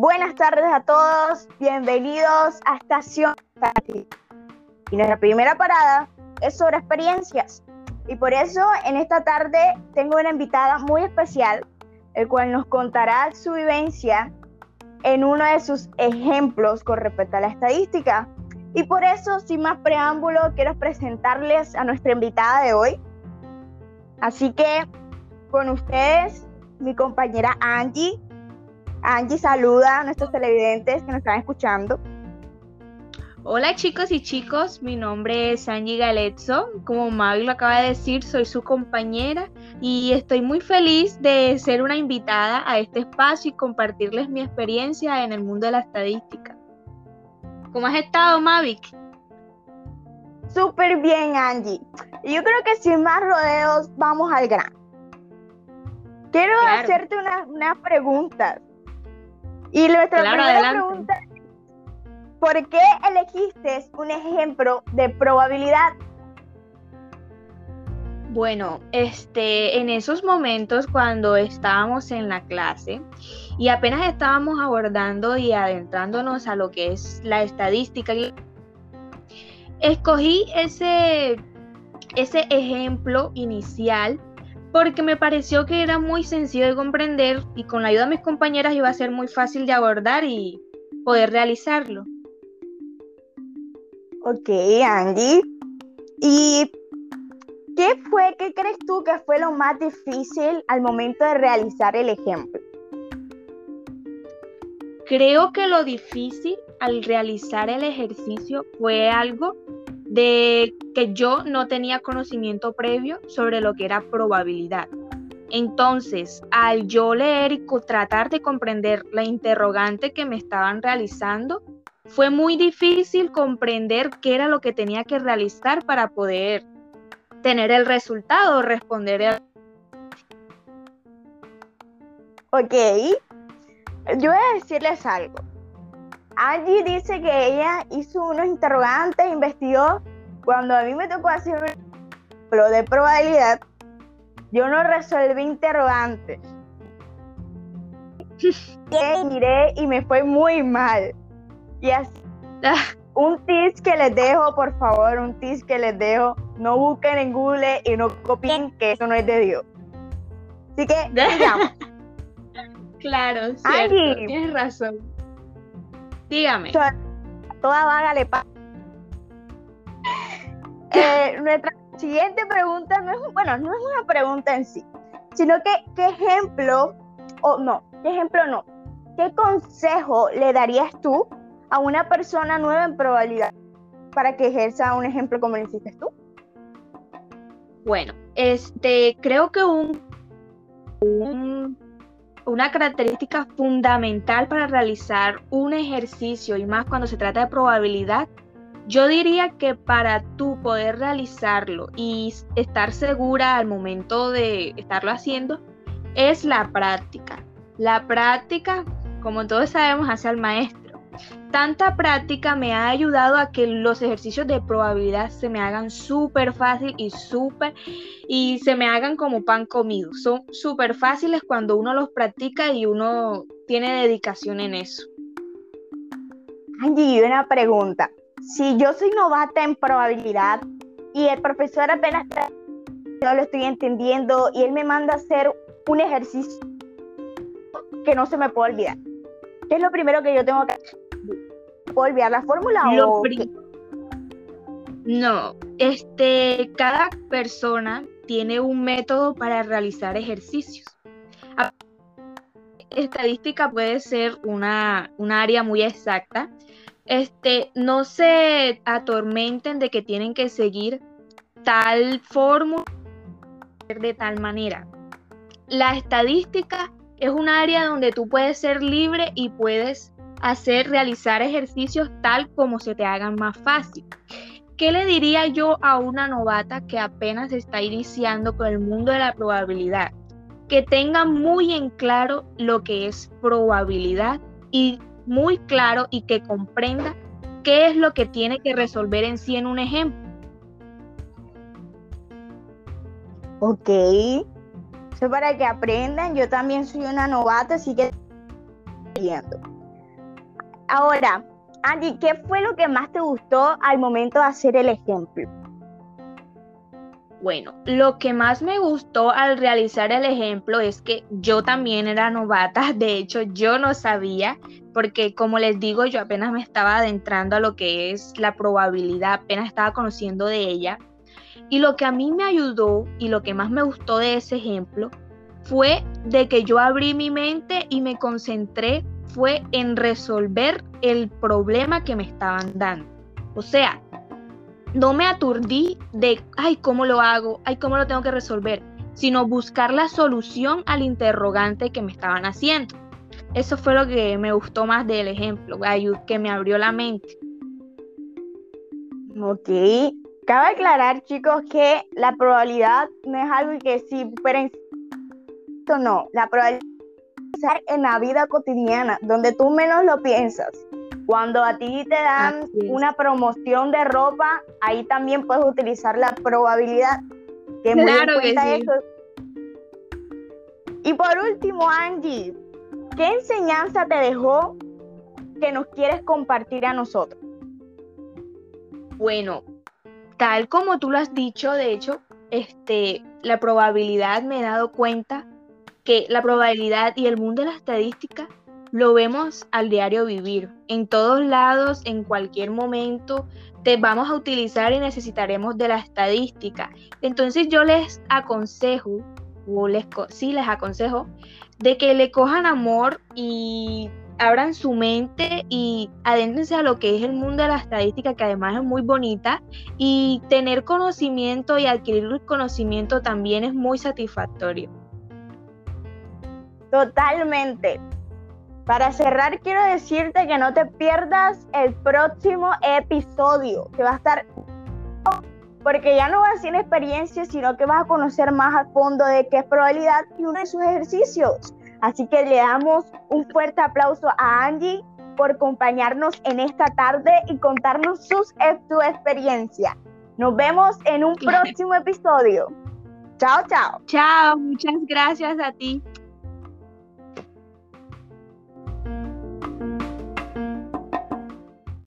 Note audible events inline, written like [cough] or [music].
Buenas tardes a todos, bienvenidos a Estación Y nuestra primera parada es sobre experiencias. Y por eso en esta tarde tengo una invitada muy especial, el cual nos contará su vivencia en uno de sus ejemplos con respecto a la estadística. Y por eso, sin más preámbulo, quiero presentarles a nuestra invitada de hoy. Así que con ustedes, mi compañera Angie. Angie saluda a nuestros televidentes que nos están escuchando. Hola chicos y chicos, mi nombre es Angie Galezzo. Como Mavi lo acaba de decir, soy su compañera y estoy muy feliz de ser una invitada a este espacio y compartirles mi experiencia en el mundo de la estadística. ¿Cómo has estado, Mavic? Súper bien, Angie. Y yo creo que sin más rodeos, vamos al grano. Quiero hacerte unas preguntas. Y nuestra primera pregunta es, ¿por qué elegiste un ejemplo de probabilidad? Bueno, este, en esos momentos cuando estábamos en la clase y apenas estábamos abordando y adentrándonos a lo que es la estadística, escogí ese, ese ejemplo inicial porque me pareció que era muy sencillo de comprender y con la ayuda de mis compañeras iba a ser muy fácil de abordar y poder realizarlo. Ok, Angie. ¿Y qué fue, qué crees tú que fue lo más difícil al momento de realizar el ejemplo? Creo que lo difícil al realizar el ejercicio fue algo de que yo no tenía conocimiento previo sobre lo que era probabilidad. Entonces, al yo leer y tratar de comprender la interrogante que me estaban realizando, fue muy difícil comprender qué era lo que tenía que realizar para poder tener el resultado, responder a... Ok, yo voy a decirles algo. Angie dice que ella hizo unos interrogantes, investigó. Cuando a mí me tocó hacer lo de probabilidad, yo no resolví interrogantes. [laughs] miré y me fue muy mal. Y así, [laughs] un tip que les dejo, por favor, un tip que les dejo, no busquen en Google y no copien que eso no es de Dios. Así que, [laughs] digamos. claro, cierto, tienes razón. Dígame. Toda vaga le pasa. Nuestra siguiente pregunta no es, bueno, no es una pregunta en sí, sino que qué ejemplo, o no, qué ejemplo no, qué consejo le darías tú a una persona nueva en probabilidad para que ejerza un ejemplo como lo hiciste tú? Bueno, este, creo que un, un una característica fundamental para realizar un ejercicio y más cuando se trata de probabilidad, yo diría que para tú poder realizarlo y estar segura al momento de estarlo haciendo, es la práctica. La práctica, como todos sabemos, hace al maestro. Tanta práctica me ha ayudado a que los ejercicios de probabilidad se me hagan súper fácil y súper y se me hagan como pan comido. Son súper fáciles cuando uno los practica y uno tiene dedicación en eso. Angie, una pregunta. Si yo soy novata en probabilidad y el profesor apenas no lo estoy entendiendo y él me manda a hacer un ejercicio que no se me puede olvidar. ¿Qué es lo primero que yo tengo que hacer? ¿Puedo olvidar la fórmula o No, este, cada persona tiene un método para realizar ejercicios. Estadística puede ser una, área muy exacta. Este, no se atormenten de que tienen que seguir tal fórmula de tal manera. La estadística es un área donde tú puedes ser libre y puedes hacer, realizar ejercicios tal como se te hagan más fácil. ¿Qué le diría yo a una novata que apenas está iniciando con el mundo de la probabilidad? Que tenga muy en claro lo que es probabilidad y muy claro y que comprenda qué es lo que tiene que resolver en sí en un ejemplo. Ok, eso para que aprendan. Yo también soy una novata, así que Ahora, Angie, ¿qué fue lo que más te gustó al momento de hacer el ejemplo? Bueno, lo que más me gustó al realizar el ejemplo es que yo también era novata, [laughs] de hecho yo no sabía, porque como les digo, yo apenas me estaba adentrando a lo que es la probabilidad, apenas estaba conociendo de ella. Y lo que a mí me ayudó y lo que más me gustó de ese ejemplo fue de que yo abrí mi mente y me concentré fue en resolver el problema que me estaban dando. O sea, no me aturdí de, ay, ¿cómo lo hago? Ay, ¿cómo lo tengo que resolver? Sino buscar la solución al interrogante que me estaban haciendo. Eso fue lo que me gustó más del ejemplo, que me abrió la mente. Ok. Cabe aclarar, chicos, que la probabilidad no es algo que si fuera no, la probabilidad en la vida cotidiana, donde tú menos lo piensas. Cuando a ti te dan una promoción de ropa, ahí también puedes utilizar la probabilidad. Que claro que sí. Eso. Y por último, Angie, ¿qué enseñanza te dejó que nos quieres compartir a nosotros? Bueno, tal como tú lo has dicho, de hecho, este, la probabilidad me he dado cuenta que la probabilidad y el mundo de la estadística lo vemos al diario vivir. En todos lados, en cualquier momento, te vamos a utilizar y necesitaremos de la estadística. Entonces yo les aconsejo, o les, sí les aconsejo, de que le cojan amor y abran su mente y adéntrense a lo que es el mundo de la estadística, que además es muy bonita, y tener conocimiento y adquirir conocimiento también es muy satisfactorio. Totalmente. Para cerrar, quiero decirte que no te pierdas el próximo episodio, que va a estar porque ya no vas a hacer experiencia, sino que vas a conocer más a fondo de qué es probabilidad y uno de sus ejercicios. Así que le damos un fuerte aplauso a Angie por acompañarnos en esta tarde y contarnos sus, su experiencia. Nos vemos en un próximo episodio. Chao, chao. Chao, muchas gracias a ti.